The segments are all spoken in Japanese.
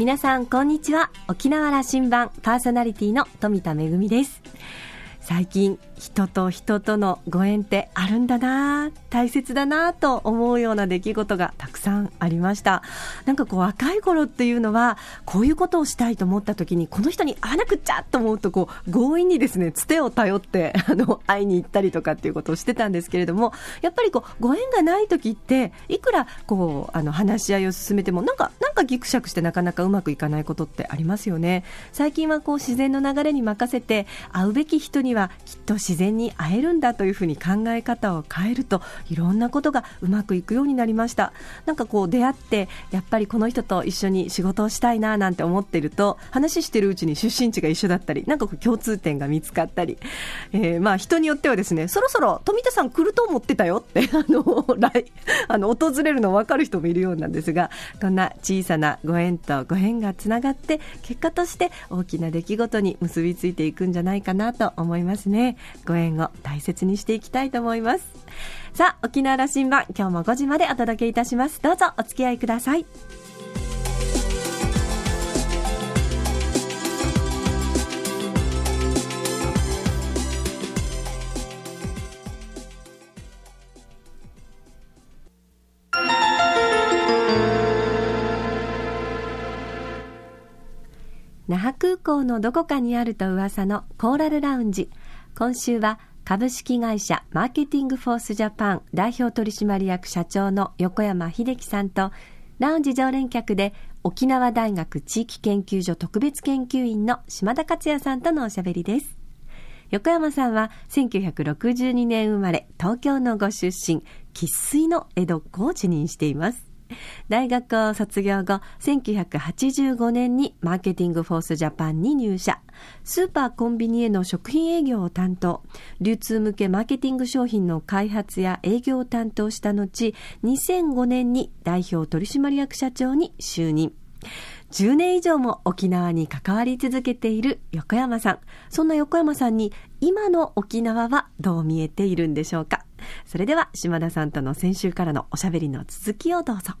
皆さんこんにちは。沖縄羅針盤パーソナリティの富田恵です。最近人と人とのご縁ってあるんだな大切だなと思うような出来事がたくさんありました。なんかこう若い頃っていうのはこういうことをしたいと思った時にこの人に会わなくちゃと思うとこう強引にですねつてを頼って あの会いに行ったりとかっていうことをしてたんですけれどもやっぱりこうご縁がない時っていくらこうあの話し合いを進めてもなんかなんかギクシャクしてなかなかうまくいかないことってありますよね。最近はこう自然の流れに任せて会うべき人にはきっと自然に会えるんだというふうに考え方を変えるといろんなことがうまくいくようになりました。なんかこう出会ってやっぱりこの人と一緒に仕事をしたいななんて思ってると話してるうちに出身地が一緒だったりなんかこう共通点が見つかったり、えー、まあ人によってはですねそろそろ富田さん来ると思ってたよって あの来あの訪れるの分かる人もいるようなんですがこんな小さなご縁とご縁がつながって結果として大きな出来事に結びついていくんじゃないかなと思いますね。ご縁を大切にしていきたいと思います。さあ沖縄羅針盤今日も5時までお届けいたします。どうぞお付き合いください。那覇空港のどこかにあると噂のコーラルラウンジ。今週は株式会社マーケティングフォースジャパン代表取締役社長の横山秀樹さんとラウンジ常連客で沖縄大学地域研究所特別研究員の島田克也さんとのおしゃべりです。横山さんは1962年生まれ東京のご出身生粋の江戸っ子を辞任しています。大学を卒業後、1985年にマーケティングフォースジャパンに入社。スーパーコンビニへの食品営業を担当。流通向けマーケティング商品の開発や営業を担当した後、2005年に代表取締役社長に就任。10年以上も沖縄に関わり続けている横山さん。そんな横山さんに今の沖縄はどう見えているんでしょうか？それでは島田さんとの先週からのおしゃべりの続きをどうぞ。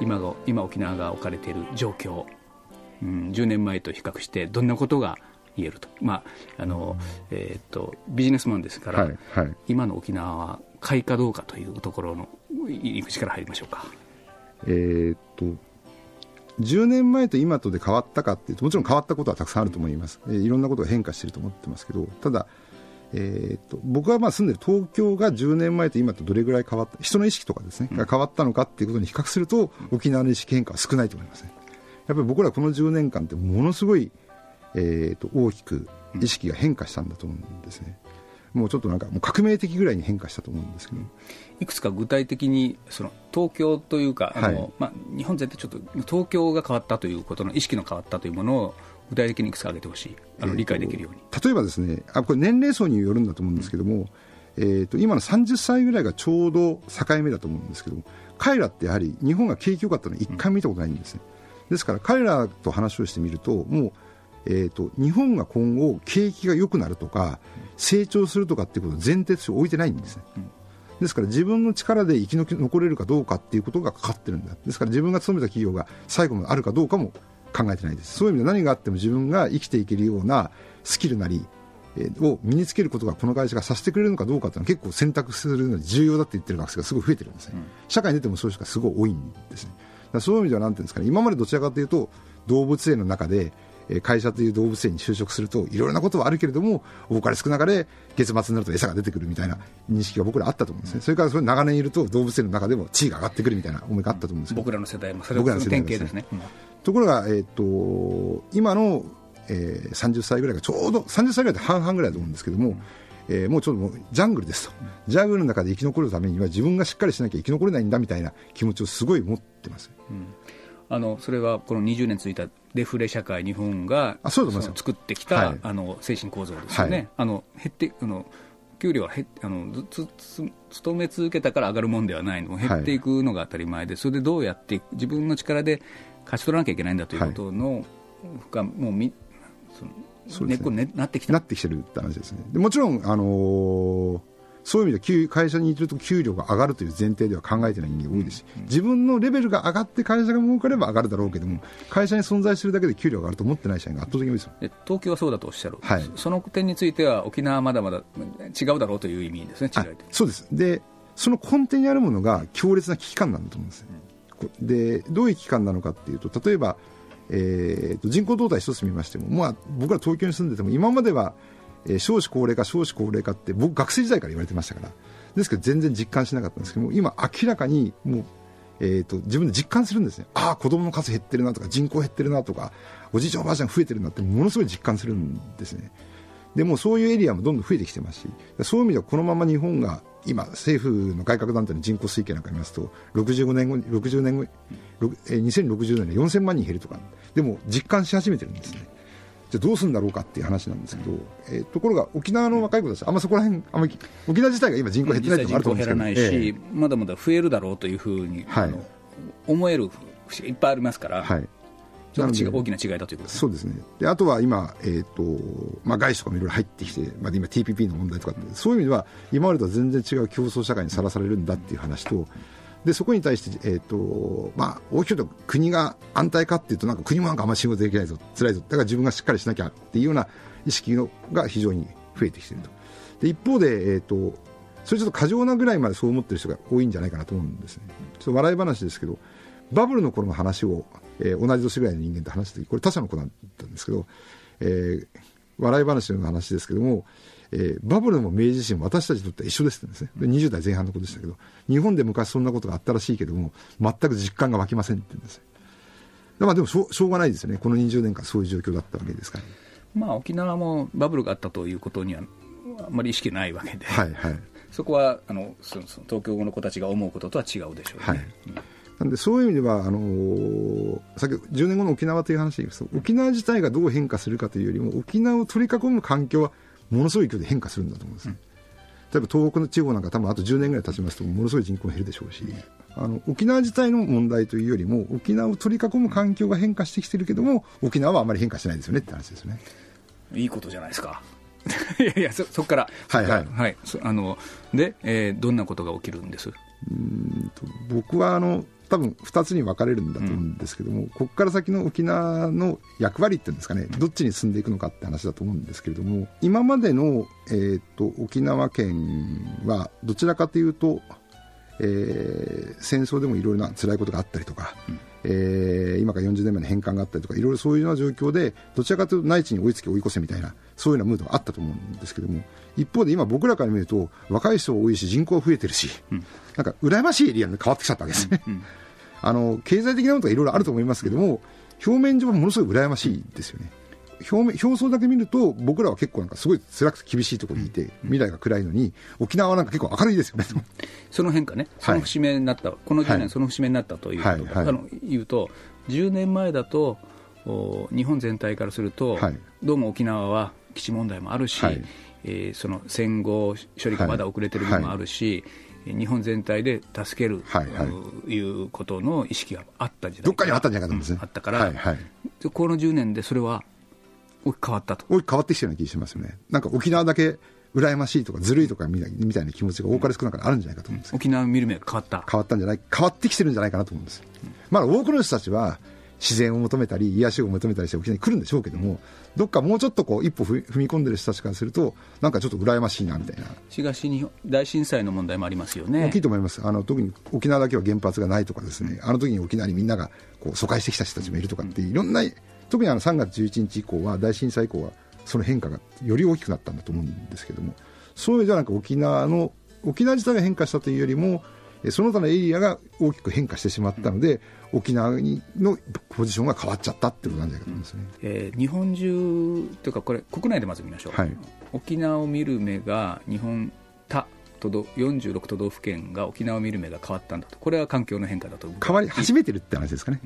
今が今沖縄が置かれている状況。うん、10年前と比較してどんなことが言えると,、まああのえーと、ビジネスマンですから、はいはい、今の沖縄は買いかどうかというところの入り口から入りましょうか？えー、っと10年前と今とで変わったかっていうともちろん変わったことはたくさんあると思います、えー、いろんなことが変化していると思ってますけどただ、えー、っと僕がまあ住んでる東京が10年前と今とどれぐらい変わった人の意識とかですね、が変わったのかっていうことに比較すると沖縄の意識変化は少ないと思いますね。やっぱり僕らこの10年間ってものすごい、えーと、大きく意識が変化したんだと思うんですね。もうちょっとなんかもう革命的ぐらいに変化したと思うんですけどいくつか具体的にその東京というかあの、はい、まあ、日本全体ちょっと東京が変わったということの意識の変わったというものを具体的にいくつか挙げてほしい。あの理解できるように、例えばですねあこれ年齢層によるんだと思うんですけども、うん、えーと、今の30歳ぐらいがちょうど境目だと思うんですけど彼らってやはり日本が景気良かったの一回も見たことないんですね、うんですから彼らと話をしてみるともう、えーと、日本が今後景気が良くなるとか成長するとかっていうことを前提として置いてないんですね。ですから自分の力で生き残れるかどうかっていうことがかかってるんだ。ですから自分が勤めた企業が最後まであるかどうかも考えてないです。そういう意味で何があっても自分が生きていけるようなスキルなり、を身につけることがこの会社がさせてくれるのかどうかっていうのは結構選択するのに重要だって言ってる学生がすごい増えてるんですね。社会に出てもそういう人がすごい多いんですね。そういう意味ではなんていうんですかね今までどちらかというと動物園の中で会社という動物園に就職するといろいろなことはあるけれども多かれ少なかれ月末になると餌が出てくるみたいな認識が僕らあったと思うんですね、それからそれ長年いると動物園の中でも地位が上がってくるみたいな思いがあったと思うんです僕らの世代もそれは典型ですね。ところが、えーと、今の、えー、30歳ぐらいがちょうど30歳ぐらいで半々ぐらいだと思うんですけども、えー、もうちょっともうジャングルですと、ジャングルの中で生き残るためには自分がしっかりしなきゃ生き残れないんだみたいな気持ちをすごい持ってます。うんあのそれはこの20年続いたデフレ社会、日本が作ってきた、はい、あの精神構造ですよね、はい、あの減ってあの給料は減あのずつ勤め続けたから上がるもんではないの、減っていくのが当たり前で、それでどうやって自分の力で勝ち取らなきゃいけないんだということの、はい、もうみその根っこになってきた。なってきてるって話ですね。でもちろん、あのーそういう意味では会社にいると給料が上がるという前提では考えてない人間が多いですし、自分のレベルが上がって会社が儲かれば上がるだろうけども、会社に存在するだけで給料が上がると思ってない社員が圧倒的に多いです東京はそうだとおっしゃる、はい、その点については、沖縄はまだまだ違うだろうという意味ですね、違い。そうです。で、その根底にあるものが強烈な危機感なんだと思うんです、うん、でどういう危機感なのかっていうと、例えば、えーと、人口動態一つ見ましても、まあ、僕ら東京に住んでても、今までは、えー、少子高齢化、少子高齢化って、僕、学生時代から言われてましたから。ですけど全然実感しなかったんですけど今明らかにもう、えーと、自分で実感するんですね。ああ子供の数減ってるなとか人口減ってるなとかおじいちゃんおばあちゃん増えてるなってものすごい実感するんですね。でもそういうエリアもどんどん増えてきてますしそういう意味ではこのまま日本が今政府の外郭団体の人口推計なんか見ますと65年後60年後2060年に4000万人減るとか。でも実感し始めてるんですね。じゃあどうするんだろうかっていう話なんですけど、えー、ところが沖縄の若い子たち、あんまそこら辺あんまり沖縄自体が今、人口減ってないところあると思うんですけど、ないし、えー、まだまだ増えるだろうというふうに、はい、思える節がいっぱいありますから。はい。大きな違いだということそうですね。であとは今、えーとまあ、外資とかもいろいろ入ってきて、まあ、今、TPP の問題とかそういう意味では今までとは全然違う競争社会にさらされるんだっていう話とでそこに対して、えーとまあ、大きく言うと国が安泰かっていうとなんか国もなんかあんまり仕事できないぞ辛いぞだから自分がしっかりしなきゃっていうような意識のが非常に増えてきてると。で一方で、えーと、それちょっと過剰なぐらいまでそう思ってる人が多いんじゃないかなと思うんですね。ちょっと笑い話ですけどバブルの頃の話を、えー、同じ年ぐらいの人間と話してこれ他社の子だったんですけど、えー、笑い話の話ですけどもえー、バブルも明治維新も私たちにとっては一緒ですですね。で20代前半のことでしたけど、日本で昔そんなことがあったらしいけども、全く実感が湧きませんって言うんです。まあでもしょしょうがないですよね。この20年間そういう状況だったわけですから、ね。まあ沖縄もバブルがあったということにはあんまり意識ないわけで、はいはい、そこはあのその東京の子たちが思うこととは違うでしょうね。はいなんでそういう意味ではあのー、先ほど10年後の沖縄という話で言いますと沖縄自体がどう変化するかというよりも沖縄を取り囲む環境はものすごい勢いで変化するんだと思うんですね、例えば東北の地方なんか多分あと10年ぐらい経ちますとものすごい人口減るでしょうし、あの沖縄自体の問題というよりも沖縄を取り囲む環境が変化してきてるけども沖縄はあまり変化してないですよねって話ですよね。いいことじゃないですか。いやいやそそこから。はいはい、はい、あので、えー、どんなことが起きるんです？うんと僕はあの多分2つに分かれるんだと思うんですけども、うん、ここから先の沖縄の役割っていうんですかね、どっちに進んでいくのかって話だと思うんですけれども、今までの、えーと、沖縄県はどちらかというと、えー、戦争でもいろいろな辛いことがあったりとか、うん、えー、今から40年前の返還があったりとか、いろいろそういうような状況で、どちらかというと内地に追いつけ追い越せみたいな、そういうようなムードがあったと思うんですけども、一方で今、僕らから見ると、若い人多いし、人口増えてるし、うん、なんか羨ましいエリアに変わってきちゃったわけです。ね。うんうん、あの経済的なことがいろいろあると思いますけども、表面上はものすごい羨ましいですよね。表面表層だけ見ると僕らは結構なんかすごい辛くて厳しいところにいて、未来が暗いのに沖縄はなんか結構明るいですよね。その変化ね。その節目になった、はい、この10年その節目になったというはい、あの言うと10年前だと日本全体からすると、はい、どうも沖縄は基地問題もあるし、はい、えー、その戦後処理がまだ遅れてる部分もあるし、日本全体で助ける、はいはい、いうことの意識があった時代。どっかにあったんじゃないかと思うんですね、あったから、はいはい、この10年でそれは大きく変わったと。大きく変わってきてるような気がしますよね。なんか沖縄だけ羨ましいとかずるいとかみたいな気持ちが多かれ少なかれあるんじゃないかと思うんです、沖縄見る目が変わった。変わったんじゃない変わってきてるんじゃないかなと思うんです、うん、まあ多くの人たちは自然を求めたり癒しを求めたりして沖縄に来るんでしょうけどもどっかもうちょっとこう一歩踏み込んでる人たちからするとなんかちょっと羨ましいなみたいな。東日本大震災の問題もありますよね。大きいと思います。あの特に沖縄だけは原発がないとかですねあの時に沖縄にみんながこう疎開してきた人たちもいるとかっていろんな特にあの3月11日以降は大震災以降はその変化がより大きくなったんだと思うんですけどもそういう意味ではなんか沖縄の沖縄自体が変化したというよりもその他のエリアが大きく変化してしまったので、沖縄のポジションが変わっちゃったってことなんじゃないかと思いますね、えー、日本中というか、これ、国内でまず見ましょう、はい、沖縄を見る目が日本他都道46都道府県が沖縄を見る目が変わったんだと、これは環境の変化だと変わり始めてるって話ですかね。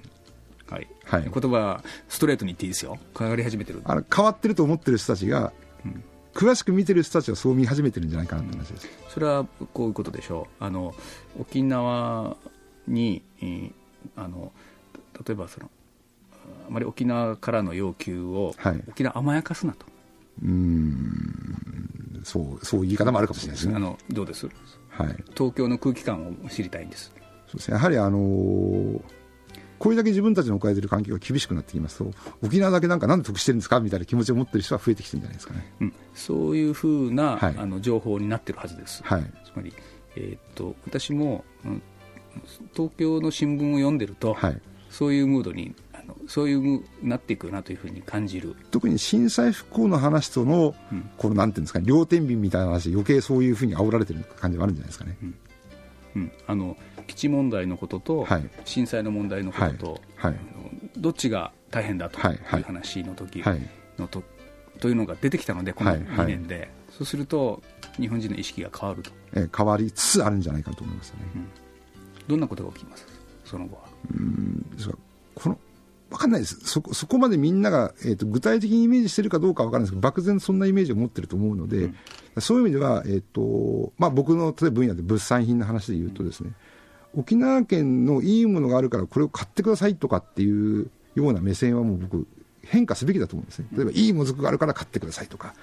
はい、はい、言葉ストレートに言っていいですよ、変わり始めてる。あの変わってると思ってる人たちが、うん詳しく見てる人たちはそう見始めてるんじゃないかなって話です、それはこういうことでしょう。あの沖縄にあの例えばそのあまり沖縄からの要求を、はい、沖縄甘やかすなと。うん。そうそういう言い方もあるかもしれないですね。あのどうです、はい、東京の空気感を知りたいんです。そうですね。やはりあのーこれだけ自分たちの置かれている環境が厳しくなってきますと沖縄だけなんかなんで得してるんですかみたいな気持ちを持っている人は増えてきてるんじゃないですかね、うん、そういうふうな、はい。あの情報になってるはずです、はい。つまり、えーっと私も、うん東京の新聞を読んでると、はい、そういうムードにあのそういうムなっていくなというふうに感じる、特に震災復興の話との、うん。このなんていうんですかね両天秤みたいな話で余計そういうふうに煽られてる感じはあるんじゃないですかね、うん、あの基地問題のことと、はい。震災の問題のことと、はい。あのどっちが大変だとはい。はい。いう話の時はい。のと,、というのが出てきたので、このはい。はい。2年で、そうすると日本人の意識が変わると、えー変わりつつあるんじゃないかと思いますよね、どんなことが起きます、その後は。ですがこの分かんないです。そこそこまでみんなが、えー、と具体的にイメージしてるかどうかは分からないですけど漠然とそんなイメージを持ってると思うので、そういう意味では、えーとまあ、僕の例えば分野で物産品の話で言うとですね、沖縄県のいいものがあるからこれを買ってくださいとかっていうような目線はもう僕変化すべきだと思うんですね。例えばいいもずくがあるから買ってくださいとか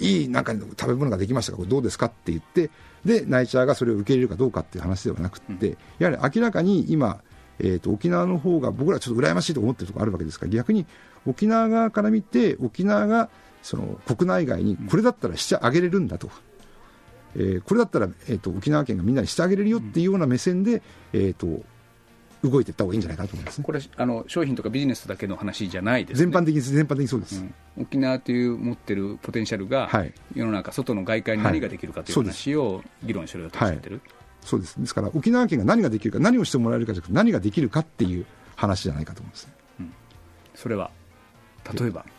いいなんか食べ物ができましたからこれどうですかって言ってでナイチャーがそれを受け入れるかどうかっていう話ではなくって、やはり明らかに今えー、と沖縄の方が僕らちょっと羨ましいと思ってるところあるわけですから逆に沖縄側から見て沖縄がその国内外にこれだったらしてあげれるんだと、えーこれだったら、えー、と沖縄県がみんなにしてあげれるよっていうような目線で、えー、と動いていった方がいいんじゃないかなと思いますね。これあの商品とかビジネスだけの話じゃないです、ね、全般的に全般的にそうです、うん。沖縄という持ってるポテンシャルが、はい。世の中、外の外界に何ができるかというはい。話を議論しろよとおっしゃってる、そうです。ですから沖縄県が何ができるか何をしてもらえるかじゃなくて何ができるかっていう話じゃないかと思います、それは例えば、えー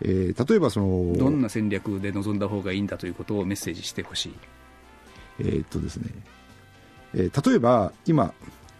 例えばそのどんな戦略で臨んだ方がいいんだということをメッセージしてほしい、えーっとですね、えー例えば今、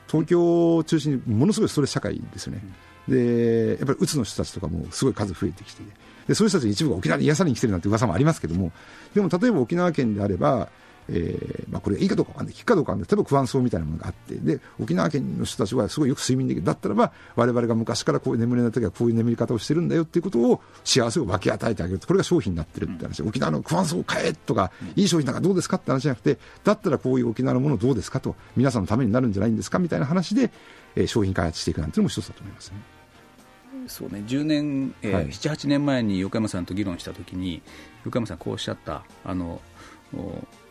東京を中心にものすごいストレス社会ですよね、でやっぱりうつの人たちとかもすごい数増えてきて。で、そういう人たちの一部が沖縄に癒されに来てるなんて噂もありますけども、でも例えば沖縄県であれば、えーまあ、これいいかどうかわかんない、聞くかどうかわかんない、例えば不安そうみたいなものがあって、で沖縄県の人たちはすごいよく睡眠できる、だったらば、我々が昔からこういう眠れない時はこういう眠り方をしてるんだよっていうことを幸せを分け与えてあげると、これが商品になってるって話、沖縄の不安そうを買えとか、いい商品なんかどうですかって話じゃなくて、だったらこういう沖縄のものどうですかと、皆さんのためになるんじゃないんですかみたいな話で、えー商品開発していくなんていうのも一つだと思いますね。そうね、10年、えーはい。7、8年前に横山さんと議論したときに、横山さん、こうおっしゃった、あのお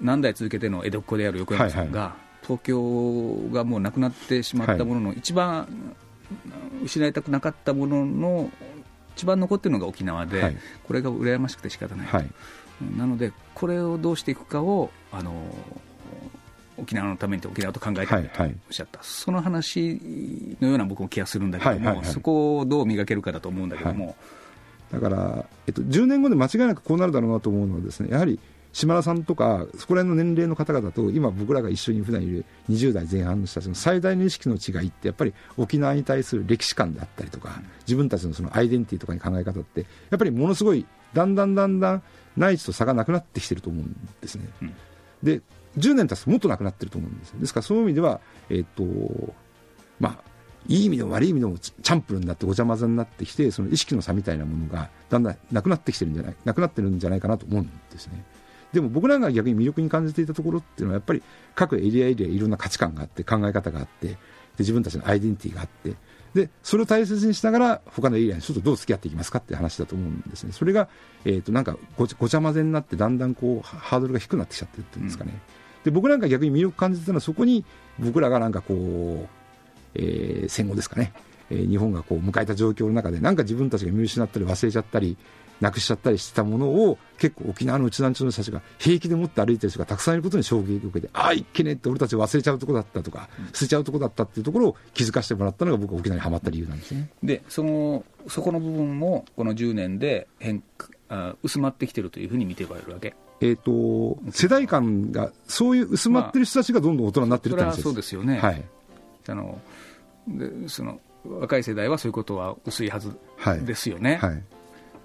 何代続けての江戸っ子である横山さんが、東京がもうなくなってしまったものの、一番失いたくなかったものの、一番残ってるのが沖縄で、はい。これが羨ましくて仕方ないと、はい。なので、これをどうしていくかを、あの沖縄のために沖縄と考えていくとおっはい。はいしゃった、その話のような僕も気がするんだけども、はいはいはい。そこをどう磨けるかだと思うんだけども、だから、えっと、10年後で間違いなくこうなるだろうなと思うのはですねやはり島田さんとかそこら辺の年齢の方々と今僕らが一緒に普段いる20代前半の人たちの最大の意識の違いってやっぱり沖縄に対する歴史観であったりとか自分たちのそのアイデンティティとかに考え方ってやっぱりものすごいだんだんだんだん内地と差がなくなってきてると思うんですね。うんで10年経つともっとなくなってると思うんですよですからそういう意味では、えっとまあ、いい意味でも悪い意味でもチャンプルになってごちゃ混ぜになってきてその意識の差みたいなものがだんだんなくなってきてるんじゃないなくなってるんじゃないかなと思うんですね。でも僕らが逆に魅力に感じていたところっていうのはやっぱり各エリアエリアいろんな価値観があって考え方があってで自分たちのアイデンティティがあってでそれを大切にしながら他のエリアにちょっとどう付き合っていきますかって話だと思うんですね。それが、えー、となんかごちゃごちゃ混ぜになってだんだんこうハードルが低くなってきちゃってるっていうんですかね、で僕なんか逆に魅力感じてたのはそこに僕らがなんかこう、えー戦後ですかね、えー日本がこう迎えた状況の中でなんか自分たちが見失ったり忘れちゃったりなくしちゃったりしてたものを結構沖縄の内団地の人たちが平気で持って歩いてる人がたくさんいることに衝撃を受けてああいっけねえって俺たち忘れちゃうとこだったとか捨てちゃうとこだったっていうところを気づかせてもらったのが僕は沖縄にはまった理由なんですね。でそのそこの部分もこの10年で変化あ薄まってきてるというふうに見てばれるわけ。えー、と世代間がそういう薄まってる人たちがどんどん大人になってるって話です。そうですよね、はいあのでその若い世代はそういうことは薄いはずはいですよね、はい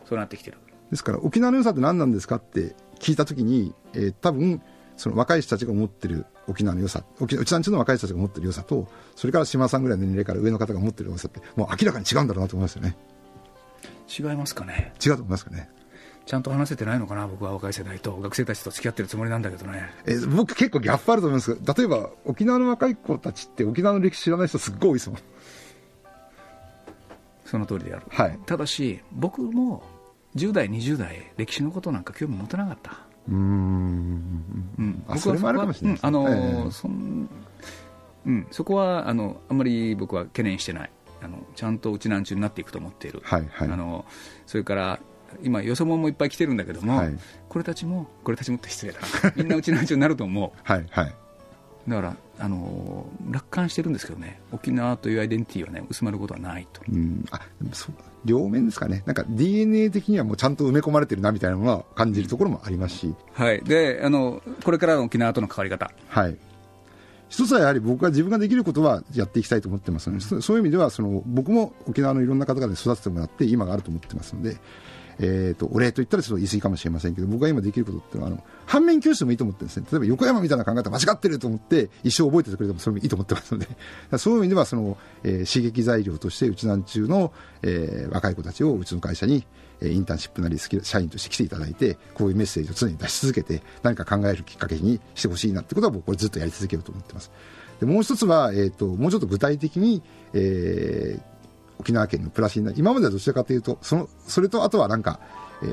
そうなってきてる。ですから沖縄の良さって何なんですかって聞いたときに、えー多分その若い人たちが思ってる沖縄の良さ沖縄うちなんちの若い人たちが思ってる良さとそれから島さんぐらいの年齢から上の方が思ってる良さってもう明らかに違うんだろうなと思いますよね。違いますかね。違うと思いますかね。ちゃんと話せてないのかな、僕は若い世代と、学生たちと付き合ってるつもりなんだけどね。え僕、結構ギャップあると思います。けど、例えば沖縄の若い子たちって、沖縄の歴史知らない人、すっごい多いですもん。その通りである、はい、ただし、僕も10代、20代、歴史のことなんか興味持てなかった。うん。うん、僕はそれもあるかもしれない、ね、あの、えー、そんうん、そこはあのあんまり僕は懸念してない。あのちゃんとうちなんちゅうになっていくと思っている、はいはい、あのそれから今、よそ者もいっぱい来てるんだけども、はい、これたちも、これたちもって失礼だな、みんなうちなんちゅうになると思う。はいはい。だから、あの楽観してるんですけどね、沖縄というアイデンティティはね、薄まることはないと。うん。あそう両面ですかね、なんか DNA 的にはもうちゃんと埋め込まれてるなみたいなのは感じるところもありますし、はい、であのこれからの沖縄との関わり方、はい、一つはやはり僕は自分ができることはやっていきたいと思ってますので、そういう意味ではその僕も沖縄のいろんな方々に育ててもらって今があると思ってますので、えーと、お礼と言ったらちょっと言い過ぎかもしれませんけど僕が今できることっていうのはあの反面教師でもいいと思ってるんですね。例えば横山みたいな考え方間違ってると思って一生覚えててくれてもそれもいいと思ってますのでそういう意味ではその、えー、刺激材料としてうちなん中の、えー、若い子たちをうちの会社にインターンシップなり社員として来ていただいてこういうメッセージを常に出し続けて何か考えるきっかけにしてほしいなってことは僕これずっとやり続けようと思ってます。でもう一つは、えーと、もうちょっと具体的に、えー、沖縄県の暮らしになる今まではどちらかというとそのそれとあとはなんかえ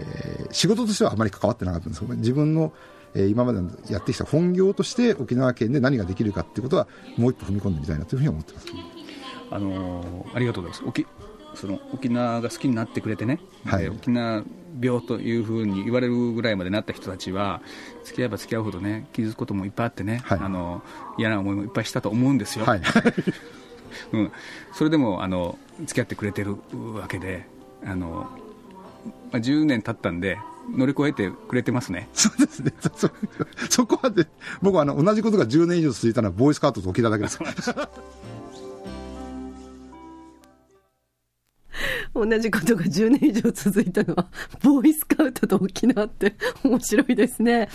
ー、仕事としてはあまり関わってなかったんですけど、自分の、えー、今までやってきた本業として沖縄県で何ができるかっていうことはもう一歩踏み込んでみたいなというふうに思ってます。あのー、ありがとうございます。沖その沖縄が好きになってくれてね、はい、沖縄病というふうに言われるぐらいまでなった人たちは付き合えば付き合うほどね気づくこともいっぱいあってね、はい、あの嫌な思いもいっぱいしたと思うんですよ、はい、うん、それでもあの付き合ってくれてるわけであのまあ、10年経ったんで、乗り越えてくれてますね。そうですね。そ、そこはで、僕はあの、同じことが10年以上続いたのは、ボーイスカートと沖縄だけです。同じことが10年以上続いたのは、ボーイスカウトと沖縄って面白いですね。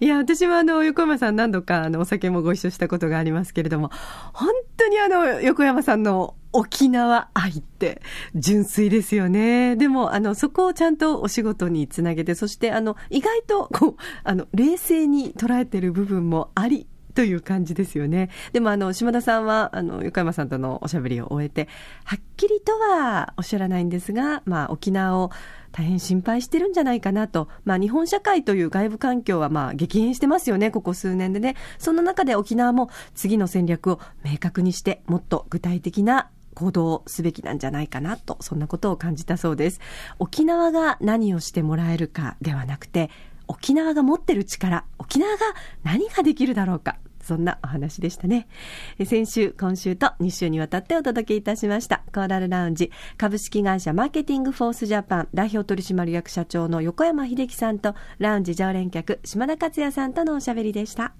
いや、私はあの、横山さん何度かあの、お酒もご一緒したことがありますけれども、本当にあの、横山さんの沖縄愛って純粋ですよね。でも、あの、そこをちゃんとお仕事につなげて、そして、あの、意外と、こう、あの、冷静に捉えてる部分もあり、という感じですよね。でもあの、島田さんは、あの、横山さんとのおしゃべりを終えて、はっきりとはおっしゃらないんですが、まあ、沖縄を大変心配してるんじゃないかなと。まあ、日本社会という外部環境はまあ、激変してますよね、ここ数年でね。その中で沖縄も次の戦略を明確にして、もっと具体的な行動をすべきなんじゃないかなと、そんなことを感じたそうです。沖縄が何をしてもらえるかではなくて、沖縄が持ってる力、沖縄が何ができるだろうか。そんなお話でしたね。先週、今週と2週にわたってお届けいたしました。コーラルラウンジ、株式会社マーケティングフォースジャパン代表取締役社長の横山秀樹さんと、ラウンジ常連客、島田克也さんとのおしゃべりでした。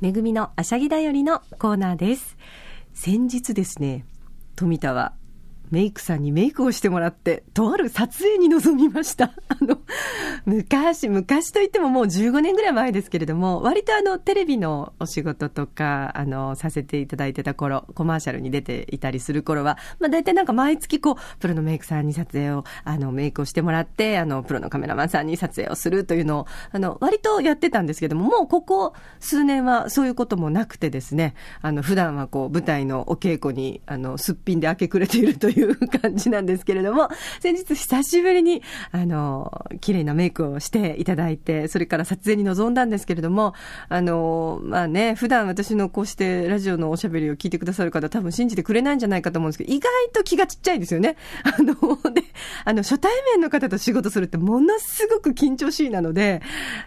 めぐみのあしゃぎだよりのコーナーです。先日ですね、富田はメイクさんにメイクをしてもらって、とある撮影に臨みました。あの、昔、昔といってももう15年ぐらい前ですけれども、割とあの、テレビのお仕事とか、あの、させていただいてた頃、コマーシャルに出ていたりする頃は、まあ大体なんか毎月こう、プロのメイクさんに撮影を、あの、メイクをしてもらって、あの、プロのカメラマンさんに撮影をするというのを、あの、割とやってたんですけども、もうここ数年はそういうこともなくてですね、あの、普段はこう、舞台のお稽古に、あの、すっぴんで明け暮れているといういう感じなんですけれども、先日久しぶりに、あの、綺麗なメイクをしていただいて、それから撮影に臨んだんですけれども、あの、まあね、普段私のこうしてラジオのおしゃべりを聞いてくださる方多分信じてくれないんじゃないかと思うんですけど、意外と気がちっちゃいですよね。あの、で、あの、初対面の方と仕事するってものすごく緊張しいなので、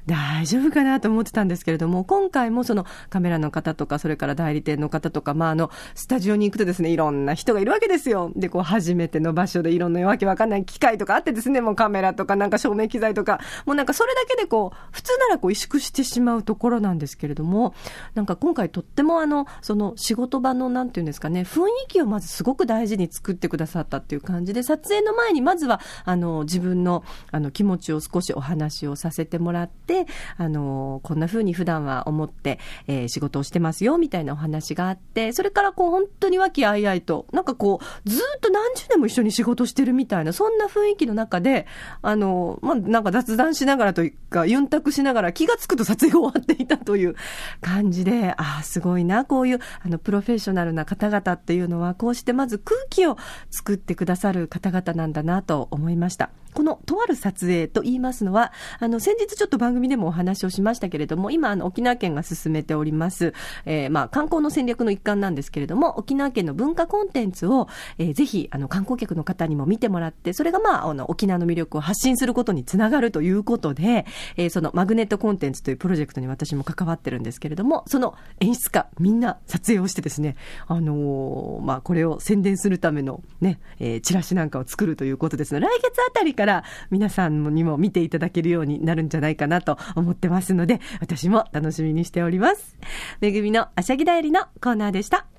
大丈夫かなと思ってたんですけれども、今回もそのカメラの方とか、それから代理店の方とか、まあ、あの、スタジオに行くとですね、いろんな人がいるわけですよ。で、こう初めての場所でいろんなわけわかんない機械とかあってですね、もうカメラとかなんか照明機材とか、もうなんかそれだけでこう、普通ならこう萎縮してしまうところなんですけれども、なんか今回とってもあの、その仕事場のなんていうんですかね、雰囲気をまずすごく大事に作ってくださったっていう感じで、撮影の前にまずは、あの、自分の、あの、気持ちを少しお話をさせてもらって、あの、こんな風に普段は思って、えー、仕事をしてますよ、みたいなお話があって、それからこう、本当に和気あいあいと、なんかこう、ずっとと何十年も一緒に仕事してるみたいな、そんな雰囲気の中で、あの、まあ、なんか雑談しながらというか、ユンタクしながら気がつくと撮影が終わっていたという感じで、ああ、すごいな、こういう、あの、プロフェッショナルな方々っていうのは、こうしてまず空気を作ってくださる方々なんだなと思いました。このとある撮影と言いますのは、あの、先日ちょっと番組でもお話をしましたけれども、今、あの、沖縄県が進めております、えー、まあ、観光の戦略の一環なんですけれども、沖縄県の文化コンテンツを、えー、ぜひ、あの、観光客の方にも見てもらって、それがまあ、あの、沖縄の魅力を発信することにつながるということで、えー、そのマグネットコンテンツというプロジェクトに私も関わってるんですけれども、その演出家、みんな撮影をしてですね、あの、まあ、これを宣伝するためのね、え、チラシなんかを作るということですので、来月あたりから皆さんにも見ていただけるようになるんじゃないかなと思ってますので、私も楽しみにしております。めぐみのあしゃぎだよりのコーナーでした。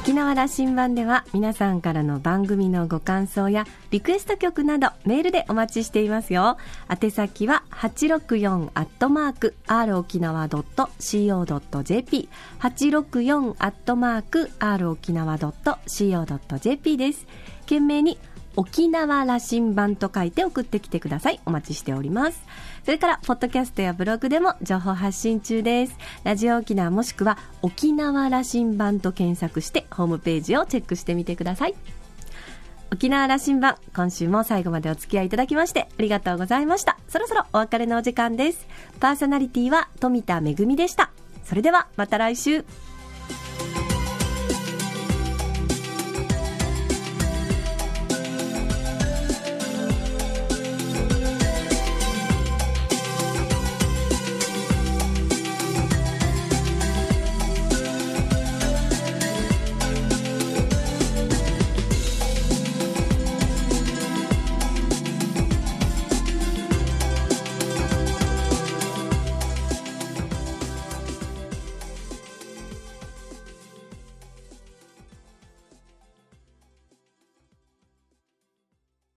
沖縄羅針盤では皆さんからの番組のご感想やリクエスト曲などメールでお待ちしていますよ。宛先は864アットマーク r 沖縄 .co.jp 864アットマーク r 沖縄 .co.jp です。懸命に沖縄羅針盤と書いて送ってきてください。お待ちしております。それから、ポッドキャストやブログでも情報発信中です。ラジオ沖縄もしくは沖縄羅針盤と検索してホームページをチェックしてみてください。沖縄羅針盤、今週も最後までお付き合いいただきましてありがとうございました。そろそろお別れのお時間です。パーソナリティは富田恵でした。それではまた来週。